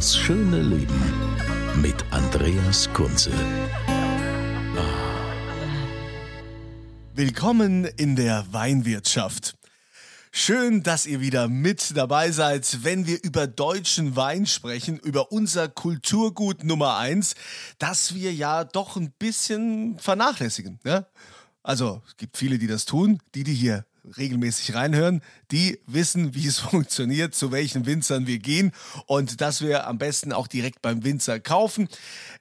Das schöne Leben mit Andreas Kunze. Willkommen in der Weinwirtschaft. Schön, dass ihr wieder mit dabei seid, wenn wir über deutschen Wein sprechen, über unser Kulturgut Nummer eins, das wir ja doch ein bisschen vernachlässigen. Ne? Also es gibt viele, die das tun, die, die hier regelmäßig reinhören, die wissen, wie es funktioniert, zu welchen Winzern wir gehen und dass wir am besten auch direkt beim Winzer kaufen.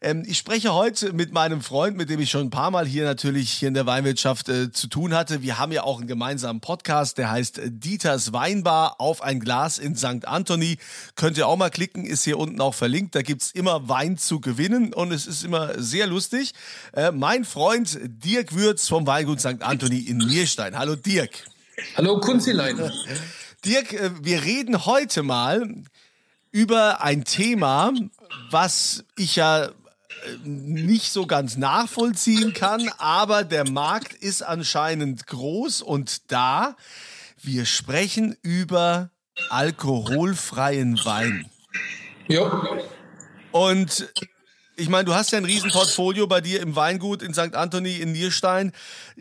Ähm, ich spreche heute mit meinem Freund, mit dem ich schon ein paar Mal hier natürlich hier in der Weinwirtschaft äh, zu tun hatte. Wir haben ja auch einen gemeinsamen Podcast, der heißt Dieters Weinbar auf ein Glas in St. Anthony. Könnt ihr auch mal klicken, ist hier unten auch verlinkt. Da gibt's immer Wein zu gewinnen und es ist immer sehr lustig. Äh, mein Freund Dirk Würz vom Weingut St. Anthony in Nierstein. Hallo Dirk. Hallo Kunzilein. Dirk, äh, wir reden heute mal über ein Thema, was ich ja äh, nicht so ganz nachvollziehen kann, aber der Markt ist anscheinend groß und da. Wir sprechen über alkoholfreien Wein. Ja. Und ich meine, du hast ja ein Riesenportfolio bei dir im Weingut in St. Anthony in Nierstein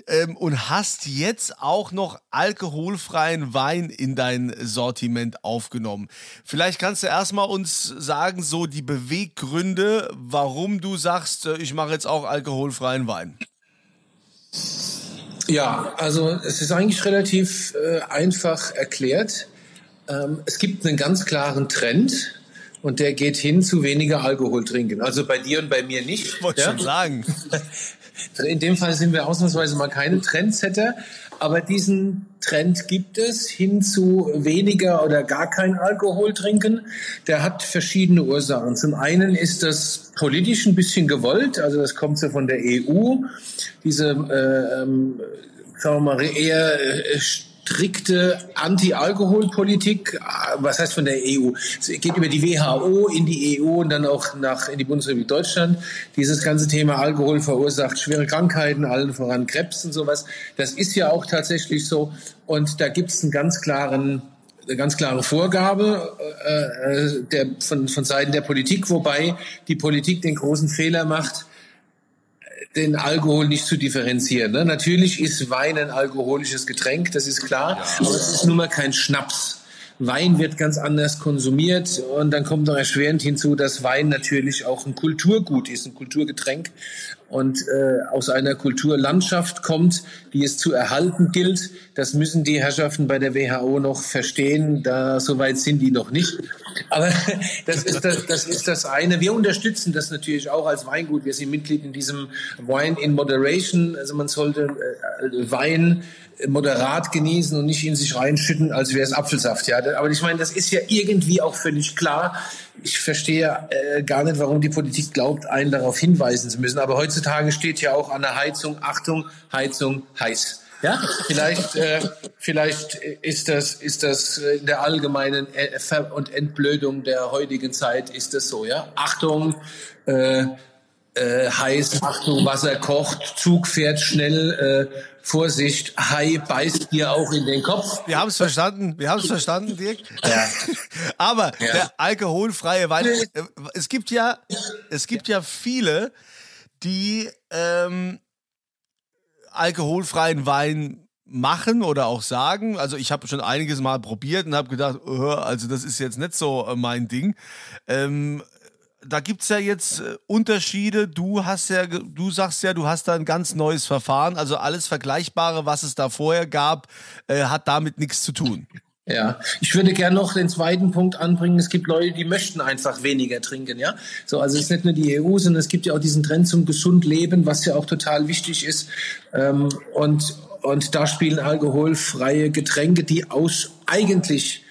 ähm, und hast jetzt auch noch alkoholfreien Wein in dein Sortiment aufgenommen. Vielleicht kannst du erstmal uns sagen, so die Beweggründe, warum du sagst, äh, ich mache jetzt auch alkoholfreien Wein. Ja, also es ist eigentlich relativ äh, einfach erklärt. Ähm, es gibt einen ganz klaren Trend und der geht hin zu weniger Alkohol trinken. Also bei dir und bei mir nicht. Ich wollte ja? schon sagen. In dem Fall sind wir ausnahmsweise mal keine Trendsetter, aber diesen Trend gibt es hin zu weniger oder gar kein Alkohol trinken. Der hat verschiedene Ursachen. Zum einen ist das politisch ein bisschen gewollt, also das kommt so von der EU, diese, äh, ähm, sagen wir mal, eher äh, strikte Anti-Alkohol-Politik, was heißt von der EU? Es geht über die WHO in die EU und dann auch nach in die Bundesrepublik Deutschland. Dieses ganze Thema Alkohol verursacht schwere Krankheiten, allen voran Krebs und sowas. Das ist ja auch tatsächlich so. Und da gibt es einen ganz klaren eine ganz klare Vorgabe äh, der, von, von Seiten der Politik, wobei die Politik den großen Fehler macht, den Alkohol nicht zu differenzieren. Ne? Natürlich ist Wein ein alkoholisches Getränk, das ist klar, aber es ist nun mal kein Schnaps. Wein wird ganz anders konsumiert und dann kommt noch erschwerend hinzu, dass Wein natürlich auch ein Kulturgut ist, ein Kulturgetränk und äh, aus einer Kulturlandschaft kommt, die es zu erhalten gilt. Das müssen die Herrschaften bei der WHO noch verstehen. Da soweit sind die noch nicht. Aber das ist das, das ist das eine. Wir unterstützen das natürlich auch als Weingut. Wir sind Mitglied in diesem Wine in Moderation. Also man sollte äh, Wein moderat genießen und nicht in sich reinschütten, als wäre es Apfelsaft. Ja, aber ich meine, das ist ja irgendwie auch völlig klar. Ich verstehe äh, gar nicht, warum die Politik glaubt, einen darauf hinweisen zu müssen. Aber heutzutage steht ja auch an der Heizung, Achtung, Heizung heiß. Ja, vielleicht, äh, vielleicht ist das, ist das in der allgemeinen Ver- und Entblödung der heutigen Zeit ist das so. Ja, Achtung, äh, äh, heiß, Achtung, Wasser kocht, Zug fährt schnell, äh, Vorsicht, Hai beißt dir auch in den Kopf. Wir haben es verstanden, wir haben es verstanden, Dirk. Ja. Aber Ja. der alkoholfreie Wein, äh, es gibt ja, es gibt ja viele, die ähm, alkoholfreien Wein machen oder auch sagen. Also ich habe schon einiges mal probiert und habe gedacht, äh, also das ist jetzt nicht so äh, mein Ding. Ähm, da gibt's ja jetzt äh, Unterschiede. Du hast ja, du sagst ja, du hast da ein ganz neues Verfahren. Also alles Vergleichbare, was es da vorher gab, äh, hat damit nichts zu tun. Ja, ich würde gerne noch den zweiten Punkt anbringen. Es gibt Leute, die möchten einfach weniger trinken, ja. So, also es ist nicht nur die EU, sondern es gibt ja auch diesen Trend zum gesund Leben, was ja auch total wichtig ist. Ähm, und, und da spielen alkoholfreie Getränke, die aus eigentlich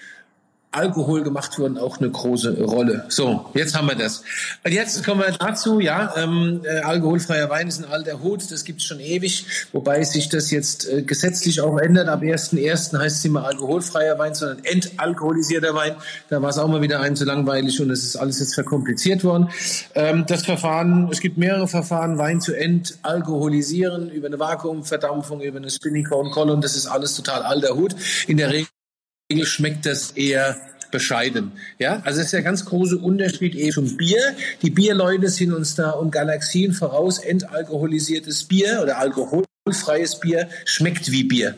Alkohol gemacht wurden, auch eine große Rolle. So, jetzt haben wir das. Und jetzt kommen wir dazu, ja, ähm, äh, alkoholfreier Wein ist ein alter Hut, das gibt's schon ewig, wobei sich das jetzt äh, gesetzlich auch ändert. Ab 1.1. heißt es immer alkoholfreier Wein, sondern entalkoholisierter Wein. Da war es auch mal wieder ein zu langweilig und es ist alles jetzt verkompliziert worden. Ähm, das Verfahren, es gibt mehrere Verfahren, Wein zu entalkoholisieren, über eine Vakuumverdampfung, über eine Spinning Cone Column, das ist alles total alter Hut. In der Regel schmeckt das eher bescheiden. Ja, also es ist der ganz große Unterschied eben zum Bier. Die Bierleute sind uns da um Galaxien voraus. Entalkoholisiertes Bier oder alkoholfreies Bier schmeckt wie Bier.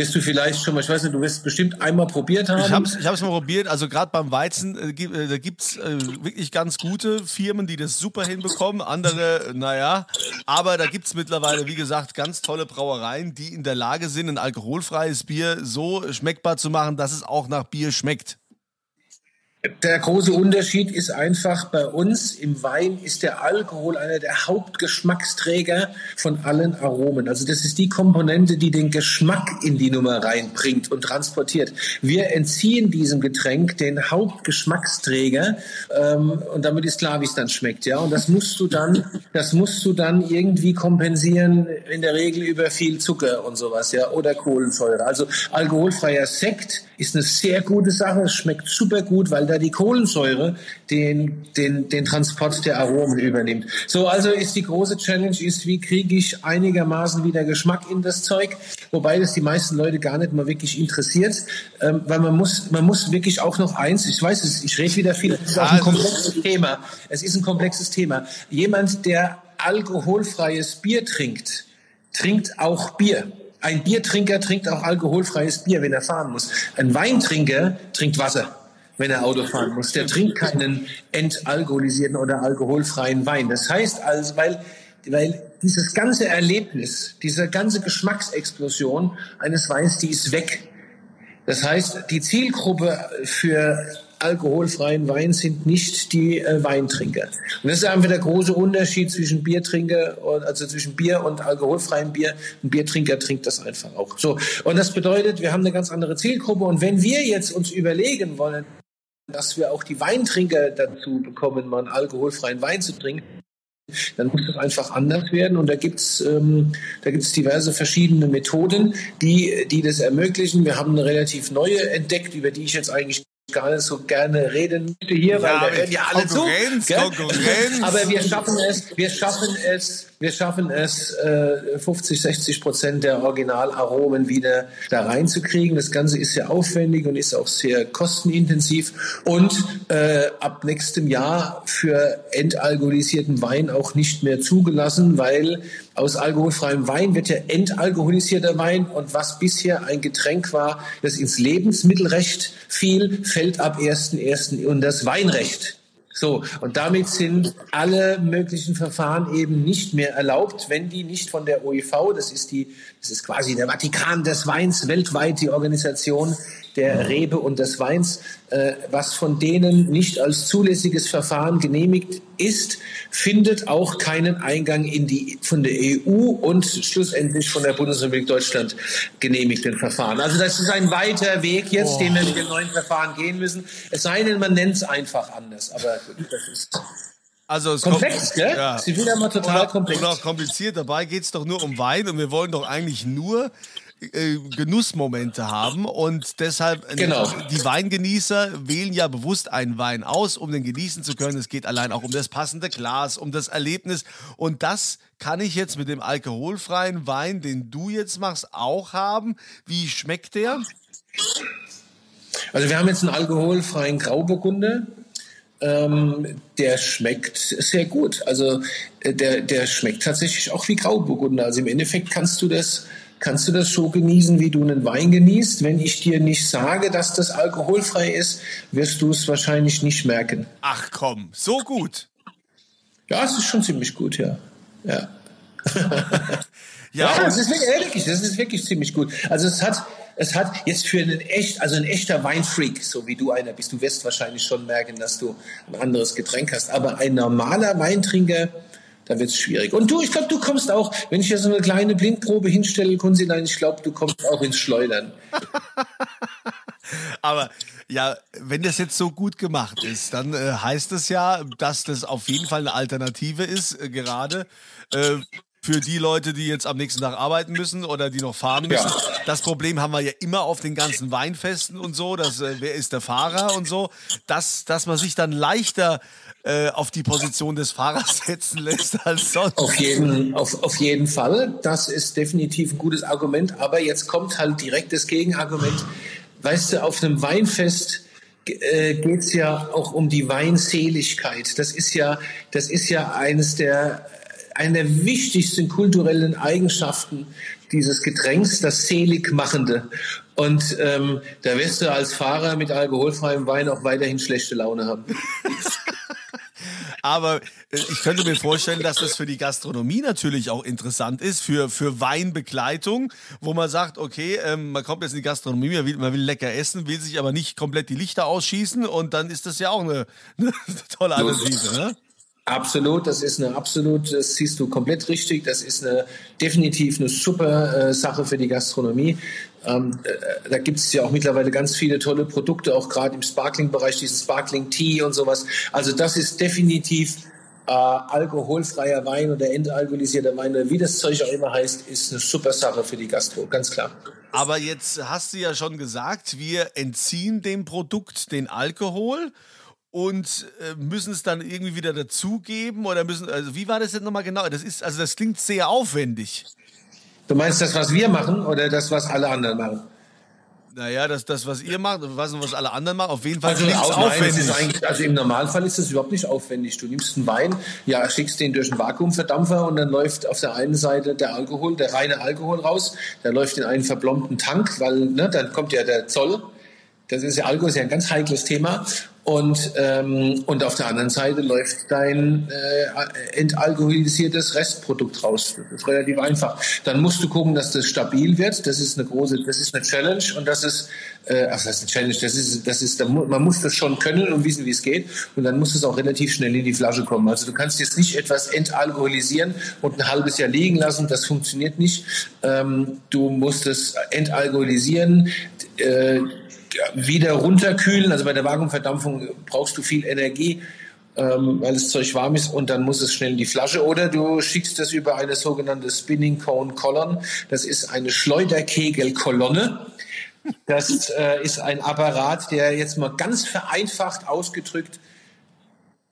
Wirst du vielleicht schon mal, ich weiß nicht, du wirst bestimmt einmal probiert haben. Ich habe es ich hab's mal probiert, also gerade beim Weizen, äh, gibt, äh, da gibt's äh, wirklich ganz gute Firmen, die das super hinbekommen, andere, naja, aber da gibt's mittlerweile, wie gesagt, ganz tolle Brauereien, die in der Lage sind, ein alkoholfreies Bier so schmeckbar zu machen, dass es auch nach Bier schmeckt. Der große Unterschied ist einfach, bei uns im Wein ist der Alkohol einer der Hauptgeschmacksträger von allen Aromen. Also das ist die Komponente, die den Geschmack in die Nummer reinbringt und transportiert. Wir entziehen diesem Getränk den Hauptgeschmacksträger ähm, und damit ist klar, wie es dann schmeckt. Ja, und das musst du dann, das musst du dann irgendwie kompensieren, in der Regel über viel Zucker und sowas, ja, oder Kohlensäure. Also alkoholfreier Sekt ist eine sehr gute Sache. Es schmeckt super gut, weil da die Kohlensäure den, den, den Transport der Aromen übernimmt. So, also ist die große Challenge ist, wie kriege ich einigermaßen wieder Geschmack in das Zeug, wobei das die meisten Leute gar nicht mal wirklich interessiert, ähm, weil man muss, man muss wirklich auch noch eins, ich weiß, ich rede wieder viel, es ist auch ein komplexes Thema. Es ist ein komplexes Thema. Jemand, der alkoholfreies Bier trinkt, trinkt auch Bier. Ein Biertrinker trinkt auch alkoholfreies Bier, wenn er fahren muss. Ein Weintrinker trinkt Wasser wenn er Auto fahren muss. Der trinkt keinen entalkoholisierten oder alkoholfreien Wein. Das heißt also, weil, weil dieses ganze Erlebnis, diese ganze Geschmacksexplosion eines Weins, die ist weg. Das heißt, die Zielgruppe für alkoholfreien Wein sind nicht die äh, Weintrinker. Und das ist einfach der große Unterschied zwischen Biertrinker und also zwischen Bier und alkoholfreiem Bier. Ein Biertrinker trinkt das einfach auch. So und das bedeutet, wir haben eine ganz andere Zielgruppe. Und wenn wir jetzt uns überlegen wollen, dass wir auch die Weintrinker dazu bekommen, mal einen alkoholfreien Wein zu trinken, dann muss das einfach anders werden. Und da gibt's ähm, da gibt's diverse verschiedene Methoden, die, die das ermöglichen. Wir haben eine relativ neue entdeckt, über die ich jetzt eigentlich gar nicht so gerne reden hier, weil ja, da hören ja alle Konkurrenz, zu. Konkurrenz. Aber wir schaffen es, wir schaffen es, wir schaffen es, äh, 50, 60 Prozent der Originalaromen wieder da reinzukriegen. Das Ganze ist sehr aufwendig und ist auch sehr kostenintensiv und äh, ab nächstem Jahr für entalkoholisierten Wein auch nicht mehr zugelassen, weil aus alkoholfreiem Wein wird ja entalkoholisierter Wein und was bisher ein Getränk war, das ins Lebensmittelrecht fiel, fällt ab 1.1. in das Weinrecht. So, und damit sind alle möglichen Verfahren eben nicht mehr erlaubt, wenn die nicht von der OIV, das ist die, das ist quasi der Vatikan des Weins weltweit, die Organisation, der Rebe und des Weins, äh, was von denen nicht als zulässiges Verfahren genehmigt ist, findet auch keinen Eingang in die von der EU und schlussendlich von der Bundesrepublik Deutschland genehmigten Verfahren. Also das ist ein weiter Weg jetzt, oh. den wir mit dem neuen Verfahren gehen müssen. Es sei denn, man nennt es einfach anders. Aber das ist also es komplex, gell? Ja. Sie wieder mal total komplex. Und auch kompliziert. Dabei geht es doch nur um Wein und wir wollen doch eigentlich nur äh, Genussmomente haben und deshalb äh, genau. die Weingenießer wählen ja bewusst einen Wein aus, um den genießen zu können. Es geht allein auch um das passende Glas, um das Erlebnis und das kann ich jetzt mit dem alkoholfreien Wein, den du jetzt machst, auch haben. Wie schmeckt der? Also wir haben jetzt einen alkoholfreien Grauburgunder. Ähm, der schmeckt sehr gut. Also äh, der, der schmeckt tatsächlich auch wie Grauburgunder. Also im Endeffekt kannst du das kannst du das so genießen, wie du einen Wein genießt. Wenn ich dir nicht sage, dass das alkoholfrei ist, wirst du es wahrscheinlich nicht merken. Ach komm, so gut. Ja, es ist schon ziemlich gut, ja. Ja. Ja, das ist wirklich, das ist wirklich ziemlich gut. Also es hat, es hat jetzt für einen echt, also ein echter Weinfreak, so wie du einer bist, du wirst wahrscheinlich schon merken, dass du ein anderes Getränk hast. Aber ein normaler Weintrinker, da wird es schwierig. Und du, ich glaube, du kommst auch, wenn ich hier so eine kleine Blindprobe hinstelle, Kunzilein, ich glaube, du kommst auch ins Schleudern. Aber ja, wenn das jetzt so gut gemacht ist, dann äh, heißt es ja, dass das auf jeden Fall eine Alternative ist, äh, gerade äh, für die Leute, die jetzt am nächsten Tag arbeiten müssen oder die noch fahren müssen. Ja. Das Problem haben wir ja immer auf den ganzen Weinfesten und so, dass, äh, wer ist der Fahrer und so, dass, dass man sich dann leichter äh, auf die Position des Fahrers setzen lässt als sonst. Auf jeden, auf, auf jeden Fall. Das ist definitiv ein gutes Argument. Aber jetzt kommt halt direkt das Gegenargument. Weißt du, auf einem Weinfest äh, geht es ja auch um die Weinseligkeit. Das ist ja, das ist ja eines der eine der wichtigsten kulturellen Eigenschaften dieses Getränks, das Seligmachende. Und ähm, da wirst du als Fahrer mit alkoholfreiem Wein auch weiterhin schlechte Laune haben. Aber äh, ich könnte mir vorstellen, dass das für die Gastronomie natürlich auch interessant ist, für, für Weinbegleitung, wo man sagt, okay, ähm, man kommt jetzt in die Gastronomie, man will, man will lecker essen, will sich aber nicht komplett die Lichter ausschießen und dann ist das ja auch eine, eine tolle Alternative, ne? Absolut, das ist eine absolut, das siehst du komplett richtig. Das ist eine definitiv eine super äh, Sache für die Gastronomie. Ähm, äh, da gibt es ja auch mittlerweile ganz viele tolle Produkte, auch gerade im Sparkling-Bereich, diesen Sparkling Tea und sowas. Also das ist definitiv äh, alkoholfreier Wein oder entalkoholisierter Wein, oder wie das Zeug auch immer heißt, ist eine super Sache für die Gastro, ganz klar. Aber jetzt hast du ja schon gesagt, wir entziehen dem Produkt den Alkohol und äh, müssen es dann irgendwie wieder dazugeben oder müssen, also wie war das jetzt nochmal genau? Das ist, also das klingt sehr aufwendig. Du meinst das, was wir machen oder das, was alle anderen machen? Naja, das, das, was ihr macht, was, was alle anderen machen, auf jeden Fall also, klingt aufwendig. also im Normalfall ist das überhaupt nicht aufwendig. Du nimmst einen Wein, ja, schickst den durch einen Vakuumverdampfer und dann läuft auf der einen Seite der Alkohol, der reine Alkohol raus, der läuft in einen verblombten Tank, weil ne, dann kommt ja der Zoll. Das ist ja Alkohol, ist ja ein ganz heikles Thema. Und, ähm, und auf der anderen Seite läuft dein äh, entalkoholisiertes Restprodukt raus. Das ist relativ einfach. Dann musst du gucken, dass das stabil wird. Das ist eine große, das ist eine Challenge und das ist, äh, ach, das ist eine Challenge. Das ist, das ist, man muss das schon können und wissen, wie es geht. Und dann muss es auch relativ schnell in die Flasche kommen. Also du kannst jetzt nicht etwas entalkoholisieren und ein halbes Jahr liegen lassen. Das funktioniert nicht. Ähm, du musst es entalkoholisieren. Äh, wieder runterkühlen. Also bei der Vakuumverdampfung brauchst du viel Energie, ähm, weil das Zeug warm ist und dann muss es schnell in die Flasche. Oder du schickst das über eine sogenannte Spinning Cone Column. Das ist eine Schleuderkegelkolonne. Das äh, ist ein Apparat, der jetzt mal ganz vereinfacht ausgedrückt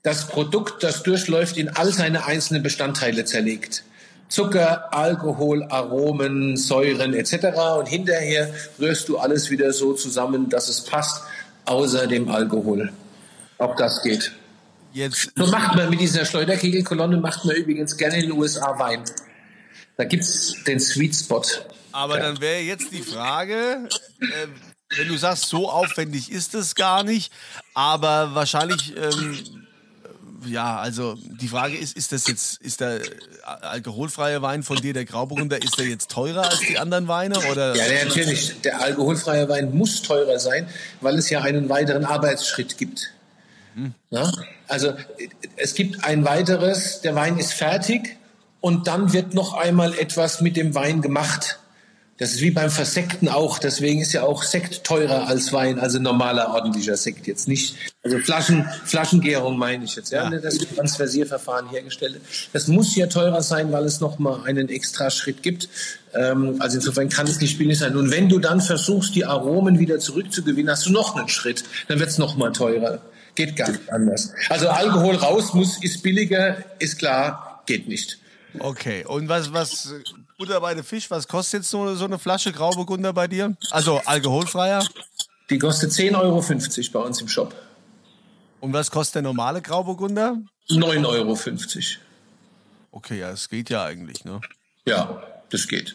das Produkt, das durchläuft, in all seine einzelnen Bestandteile zerlegt. Zucker, Alkohol, Aromen, Säuren etc. Und hinterher rührst du alles wieder so zusammen, dass es passt, außer dem Alkohol. Auch das geht. Jetzt so macht man mit dieser Schleuderkegelkolonne, macht man übrigens gerne in den USA Wein. Da gibt es den Sweet Spot. Aber ja. dann wäre jetzt die Frage, äh, wenn du sagst, so aufwendig ist es gar nicht, aber wahrscheinlich ähm, ja, also die Frage ist, ist das jetzt, ist der äh, alkoholfreie Wein von dir, der Grauburgunder, ist der jetzt teurer als die anderen Weine? Oder? Ja, natürlich. Der alkoholfreie Wein muss teurer sein, weil es ja einen weiteren Arbeitsschritt gibt. Hm. Also es gibt ein weiteres, der Wein ist fertig und dann wird noch einmal etwas mit dem Wein gemacht. Das ist wie beim Versekten auch. Deswegen ist ja auch Sekt teurer als Wein, also normaler ordentlicher Sekt jetzt nicht. Also Flaschen, Flaschengärung meine ich jetzt. Ja, ja. das Transversierverfahren hergestellt. Das muss ja teurer sein, weil es noch mal einen extra Schritt gibt. Ähm, also insofern kann es nicht billig sein. Und wenn du dann versuchst, die Aromen wieder zurückzugewinnen, hast du noch einen Schritt. Dann wird es noch mal teurer. Geht gar nicht anders. Also Alkohol raus muss, ist billiger, ist klar, geht nicht. Okay, und was, was Butter bei der Fisch, was kostet jetzt so, so eine Flasche Grauburgunder bei dir? Also alkoholfreier? Die kostet 10,50 Euro bei uns im Shop. Und was kostet der normale Grauburgunder? 9,50 Euro. Okay, ja, es geht ja eigentlich, ne? Ja, das geht.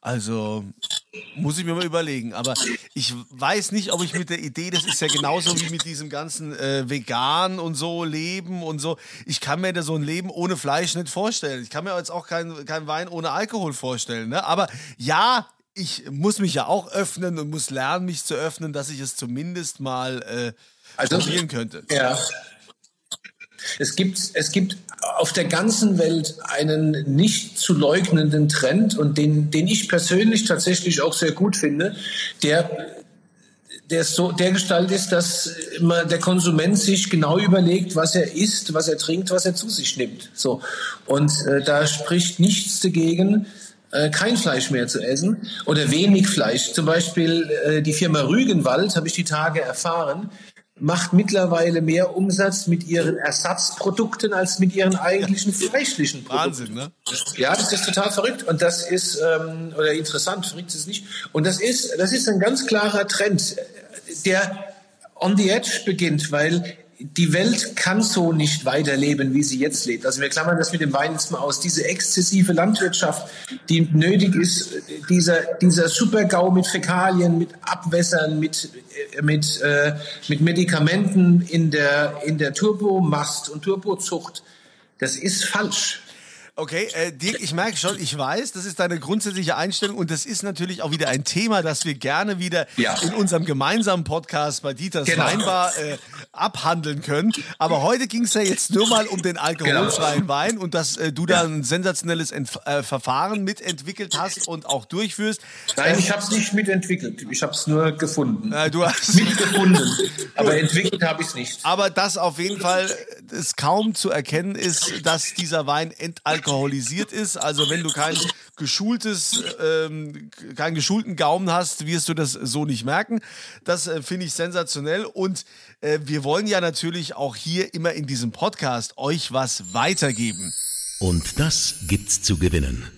Also, Muss ich mir mal überlegen. Aber ich weiß nicht, ob ich mit der Idee, das ist ja genauso wie mit diesem ganzen äh, Vegan und so Leben und so. Ich kann mir da so ein Leben ohne Fleisch nicht vorstellen. Ich kann mir jetzt auch keinen kein Wein ohne Alkohol vorstellen. Ne? Aber ja, ich muss mich ja auch öffnen und muss lernen, mich zu öffnen, dass ich es zumindest mal äh, also, probieren könnte. Ja. Es gibt, es gibt auf der ganzen Welt einen nicht zu leugnenden Trend und den, den ich persönlich tatsächlich auch sehr gut finde, der der so der Gestalt ist, dass immer der Konsument sich genau überlegt, was er isst, was er trinkt, was er zu sich nimmt. So und äh, da spricht nichts dagegen, äh, kein Fleisch mehr zu essen oder wenig Fleisch. Zum Beispiel äh, die Firma Rügenwald habe ich die Tage erfahren macht mittlerweile mehr Umsatz mit ihren Ersatzprodukten als mit ihren eigentlichen fleischlichen Produkten. Wahnsinn, ne? Ja, das ist total verrückt und das ist ähm, oder interessant, verrückt ist es nicht. Und das ist das ist ein ganz klarer Trend, der on the edge beginnt, weil die Welt kann so nicht weiterleben, wie sie jetzt lebt. Also wir klammern das mit dem Wein jetzt mal aus. Diese exzessive Landwirtschaft, die nötig ist, dieser, dieser Supergau mit Fäkalien, mit Abwässern, mit, mit, äh, mit Medikamenten in der, in der Turbomast und Turbozucht, das ist falsch. Okay, äh, Dirk, ich merke schon, ich weiß, das ist deine grundsätzliche Einstellung und das ist natürlich auch wieder ein Thema, das wir gerne wieder ja. in unserem gemeinsamen Podcast bei Dieters genau. Weinbar äh, abhandeln können. Aber heute ging es ja jetzt nur mal um den alkoholfreien genau. Wein und dass äh, du da ein sensationelles Entf äh, Verfahren mitentwickelt hast und auch durchführst. Nein, ich habe es nicht mitentwickelt. Ich habe es nur gefunden. Äh, du hast mitgefunden. aber entwickelt habe ich es nicht. Aber das auf jeden Fall es kaum zu erkennen ist, dass dieser Wein entalkoholisiert ist. Also wenn du kein geschultes, ähm, keinen geschulten Gaumen hast, wirst du das so nicht merken. Das äh, finde ich sensationell und äh, wir wollen ja natürlich auch hier immer in diesem Podcast euch was weitergeben. Und das gibt's zu gewinnen.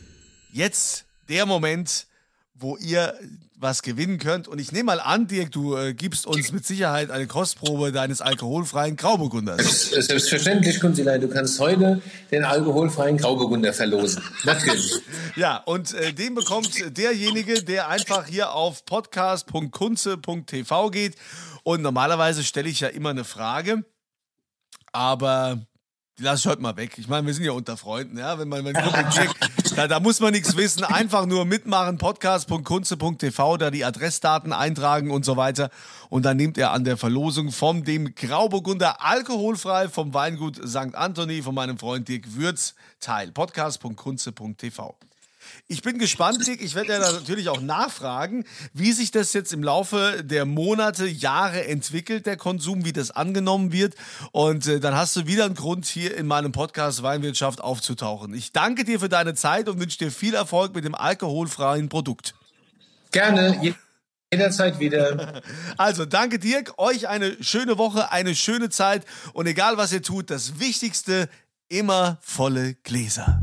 Jetzt der Moment, wo ihr was gewinnen könnt. Und ich nehme mal an, Dirk, du äh, gibst uns mit Sicherheit eine Kostprobe deines alkoholfreien Grauburgunders. Selbstverständlich, Kunzilein. Du kannst heute den alkoholfreien Grauburgunder verlosen. Natürlich. ja, und äh, den bekommt derjenige, der einfach hier auf podcast.kunze.tv geht und normalerweise stelle ich ja immer eine Frage, aber die lasse ich heute mal weg. Ich meine, wir sind ja unter Freunden, ja. Wenn man, wenn checkt, da, da muss man nichts wissen. Einfach nur mitmachen, podcast.kunze.tv, da die Adressdaten eintragen und so weiter. Und dann nimmt er an der Verlosung vom dem Grauburgunder alkoholfrei vom Weingut St. Anthony von meinem Freund Dirk Würz teil. Podcast.kunze.tv. Ich bin gespannt, Dick. Ich werde ja natürlich auch nachfragen, wie sich das jetzt im Laufe der Monate, Jahre entwickelt, der Konsum, wie das angenommen wird. Und äh, dann hast du wieder einen Grund, hier in meinem Podcast Weinwirtschaft aufzutauchen. Ich danke dir für deine Zeit und wünsche dir viel Erfolg mit dem alkoholfreien Produkt. Gerne. Jederzeit wieder. Also, danke Dirk. Euch eine schöne Woche, eine schöne Zeit. Und egal was ihr tut, das Wichtigste, immer volle Gläser.